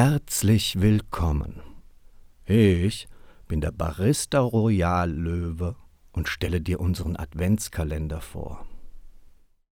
Herzlich willkommen. Ich bin der Barista Royal Löwe und stelle dir unseren Adventskalender vor.